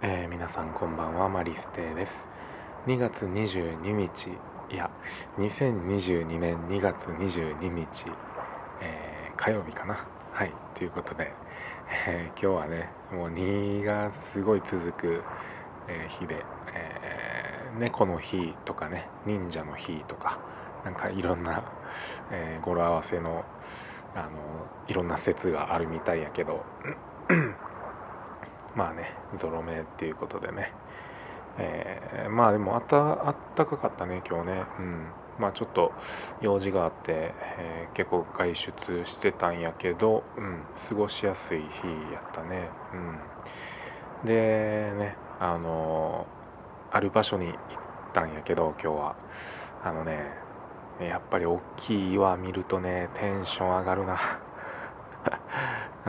えー、皆さんこんばんはマリステです。2月22日いや2022年2月22日、えー、火曜日かな。はいということで、えー、今日はねもう2がすごい続く、え日で、え猫の日とかね忍者の日とかなんかいろんな、え語呂合わせのあのいろんな説があるみたいやけどまあねゾロ目っていうことでね、えー、まあでもあったあったかかったね今日ね。うん。まあちょっと用事があって、えー、結構外出してたんやけど、うん、過ごしやすい日やったね。うん。でねあのー、ある場所に行ったんやけど今日は。あのねやっぱり大きい岩見るとねテンション上がるな。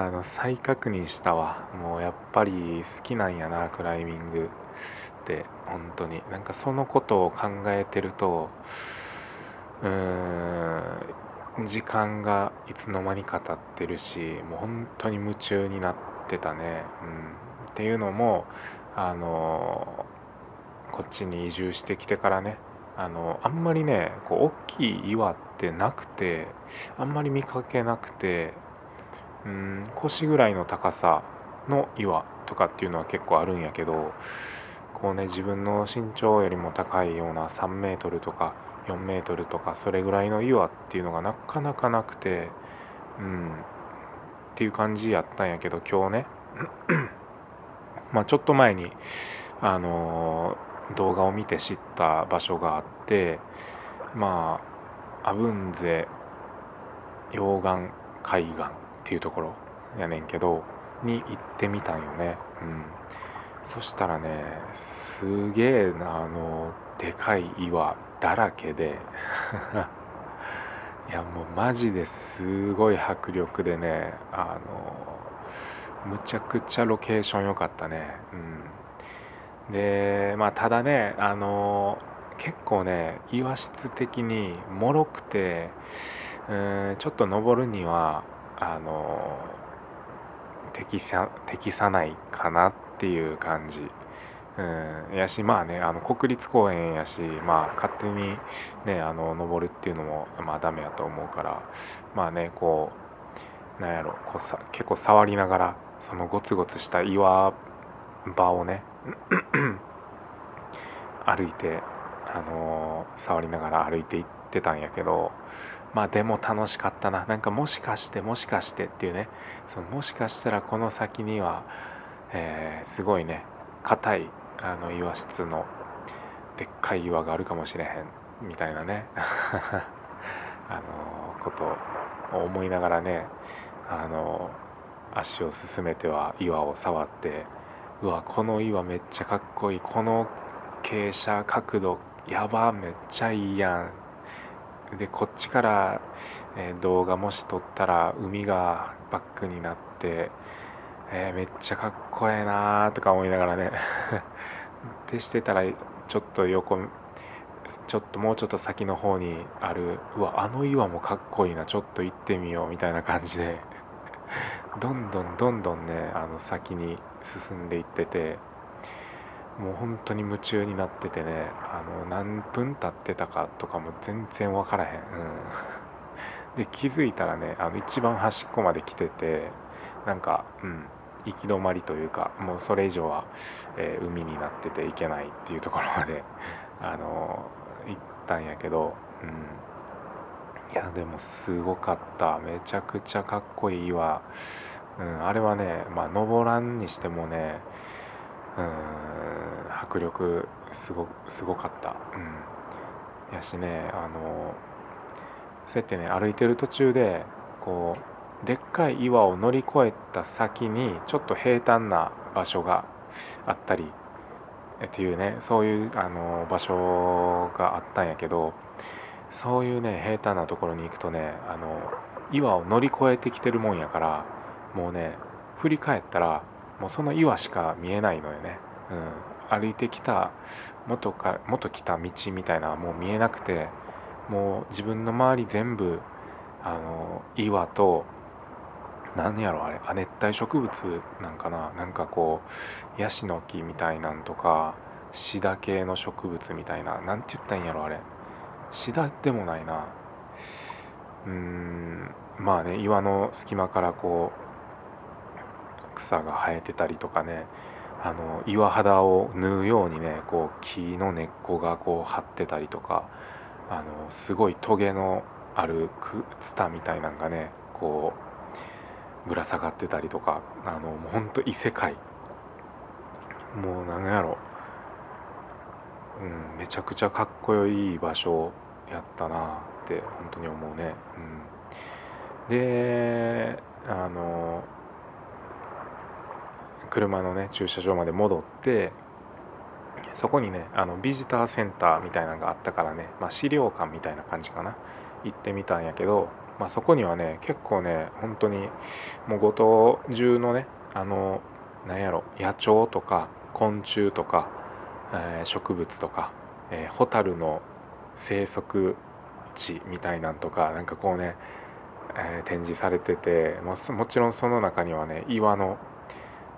あの再確認したわ。もうやっぱり好きなんやなクライミングって。本当に。なんかそのことを考えてるとうーん時間がいつの間にか経ってるしもう本当に夢中になってたね、うん、っていうのもあのこっちに移住してきてからねあのあんまりねこう大きい岩ってなくてあんまり見かけなくてうん。腰ぐらいの高さの岩とかっていうのは結構あるんやけどこうね自分の身長よりも高いような3メートルとか4メートルとかそれぐらいの岩っていうのがなかなかなくてうん。っていう感じやったんやけど今日ね。まあちょっと前にあのー、動画を見て知った場所があってまあアブンゼ溶岩海岸。っていうところやねんけどに行ってみたんよね。うん。そしたらねすげえなあのでかい岩だらけで。いやもうマジですごい迫力でねあのむちゃくちゃロケーション良かったね。うん。でまあただねあの結構ね岩質的にもろくてうんちょっと登るにはあの適さ適さないかなっていう感じ。うん、やしまあねあの国立公園やしまあ勝手にねあの登るっていうのもまあダメやと思うからまあねこうなんやろこうさ結構触りながらそのゴツゴツした岩場をね 歩いてあのー、触りながら歩いていってたんやけどまあでも楽しかったな。なんかもしかしてもしかしてっていうね。そのもしかしたらこの先には、えー、すごいね。硬いあの岩質のでっかい岩があるかもしれへん。みたいなね。あのことを思いながらねあの足を進めては岩を触ってうわこの岩めっちゃかっこいい。この傾斜角度やばめっちゃいいやん。でこっちから、えー、動画もし撮ったら海がバックになって、えー、めっちゃかっこええなーとか思いながらね。でしてたらちょっと横ちょっともうちょっと先の方にあるうわあの岩もかっこいいなちょっと行ってみようみたいな感じで。どんどんどんどんねあの先に進んでいってて。もう本当に夢中になっててねあの何分経ってたかとかも全然分からへん、うん、で気づいたらねあの一番端っこまで来ててなんかうん行き止まりというかもうそれ以上は、えー、海になってて行けないっていうところまで あの行ったんやけど、うん、いやでもすごかった。めちゃくちゃかっこいいわ、うん、あれはねまあ登らんにしてもねうん迫力すごすごかった、うん、やしねあのそうやってね歩いてる途中でこうでっかい岩を乗り越えた先にちょっと平坦な場所があったりっていうねそういうあの場所があったんやけどそういうね平坦なところに行くとねあの岩を乗り越えてきてるもんやからもうね振り返ったらもうその岩しか見えないのよね、うん、歩いてきた元か元来た道みたいなもう見えなくてもう自分の周り全部あの岩と何やろあれ亜熱帯植物なんかななんかこうヤシの木みたいなんとかシダ系の植物みたいな何て言ったんやろあれ。シダでもないな。うーんまあね岩の隙間からこう草が生えてたりとかねあの岩肌を縫うようにねこう木の根っこがこう張ってたりとかあのすごいトゲのあるツタみたいなんがねこうぶら下がってたりとかあのもうほんと異世界。もう何やろ。うんめちゃくちゃかっこいい場所やったなって本当に思うね。うん、であの車のね駐車場まで戻ってそこにねあのビジターセンターみたいなのがあったからね、まあ、資料館みたいな感じかな。行ってみたんやけど、まあ、そこにはね結構ね本当にもう五島中のねあのなんやろ野鳥とか昆虫とか、えー、植物とか、えー、ホタルの生息地みたいなんとかなんかこうね、えー、展示されててもちろんその中にはね岩の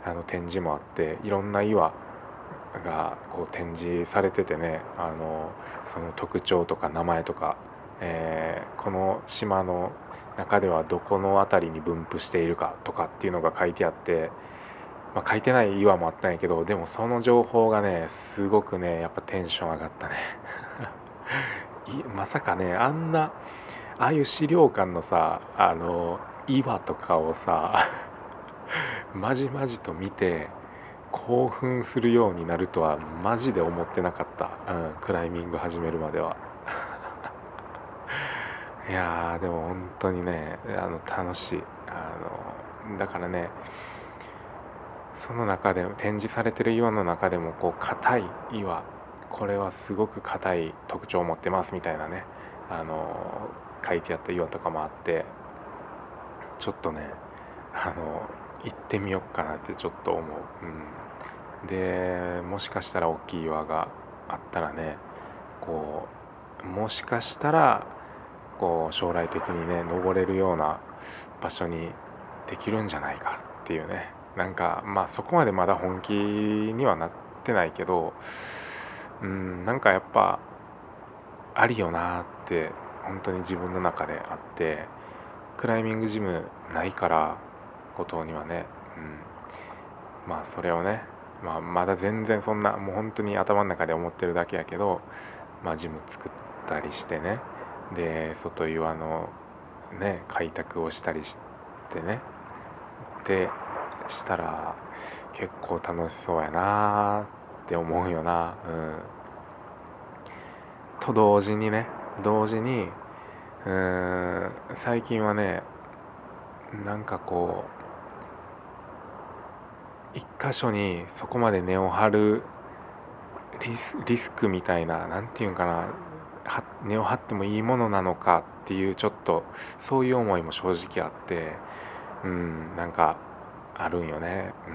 あの展示もあっていろんな岩がこう展示されててねあのその特徴とか名前とか、えー、この島の中ではどこの辺りに分布しているかとかっていうのが書いてあって、まあ、書いてない岩もあったんやけどでもその情報がねすごくねやっぱテンション上がったね。まさかねあんなああいう資料館のさあの岩とかをさまじまじと見て興奮するようになるとはマジで思ってなかった、うん、クライミング始めるまでは。いやでも本当にねあの楽しい。あのだからねその中で展示されてる岩の中でもこう硬い岩。これはすごく硬い特徴を持ってますみたいなね。あの書いてあった岩とかもあって。ちょっとねあの行ってみよっかなってちょっと思う、うん、でもしかしたら大きい岩があったらねこうもしかしたらこう将来的にね登れるような場所にできるんじゃないかっていうね。なんかまあそこまでまだ本気にはなってないけどうんなんかやっぱありよなって本当に自分の中であってクライミングジムないから五島にはね、うん、まあそれをね、まあ、まだ全然そんなもう本当に頭の中で思ってるだけやけど、まあ、ジム作ったりしてね。で外岩のね開拓をしたりしてね。でしたら結構楽しそうやなって思うよな。うん。と同時にね同時にうん最近はねなんかこう一箇所にそこまで根を張るリスリスクみたいな何て言うんかな根を張ってもいいものなのかっていうちょっとそういう思いも正直あってうんなんかあるんよね。う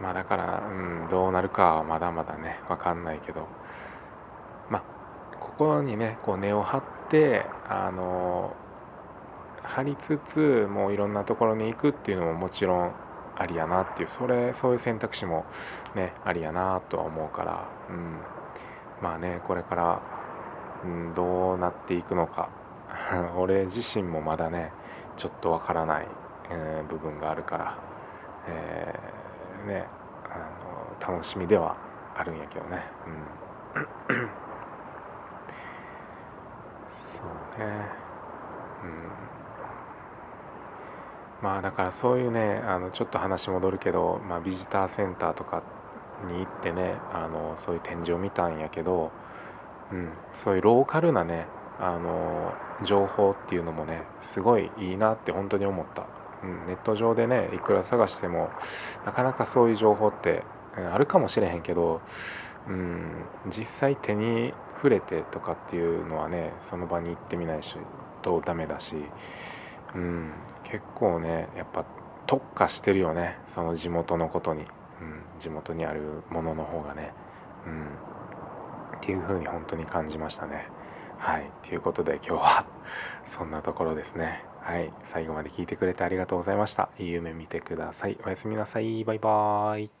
ん、まあだから、うん、どうなるかはまだまだね分かんないけどまあここにねこう根を張ってあの張りつつもういろんなところに行くっていうのももちろんありやなっていうそれそういう選択肢もねありやなとは思うから、うん、まあねこれから、うん、どうなっていくのか。俺自身もまだねちょっとわからない、えー、部分があるから、えー、ねあの楽しみではあるんやけどね。うん。そうね。うん。まあだからそういうねあのちょっと話戻るけど、まあ、ビジターセンターとかに行ってねあのそういう展示を見たんやけど、うん、そういうローカルなねあの情報っていうのもねすごいいいなって本当に思った、うん、ネット上でねいくら探してもなかなかそういう情報って、うん、あるかもしれへんけど、うん、実際手に触れてとかっていうのはねその場に行ってみないとダメだし、うん、結構ねやっぱ特化してるよねその地元のことに、うん、地元にあるものの方がね、うん、っていう風に本当に感じましたね。はい。ということで今日は そんなところですね。はい。最後まで聞いてくれてありがとうございました。いい夢見てください。おやすみなさい。バイバーイ。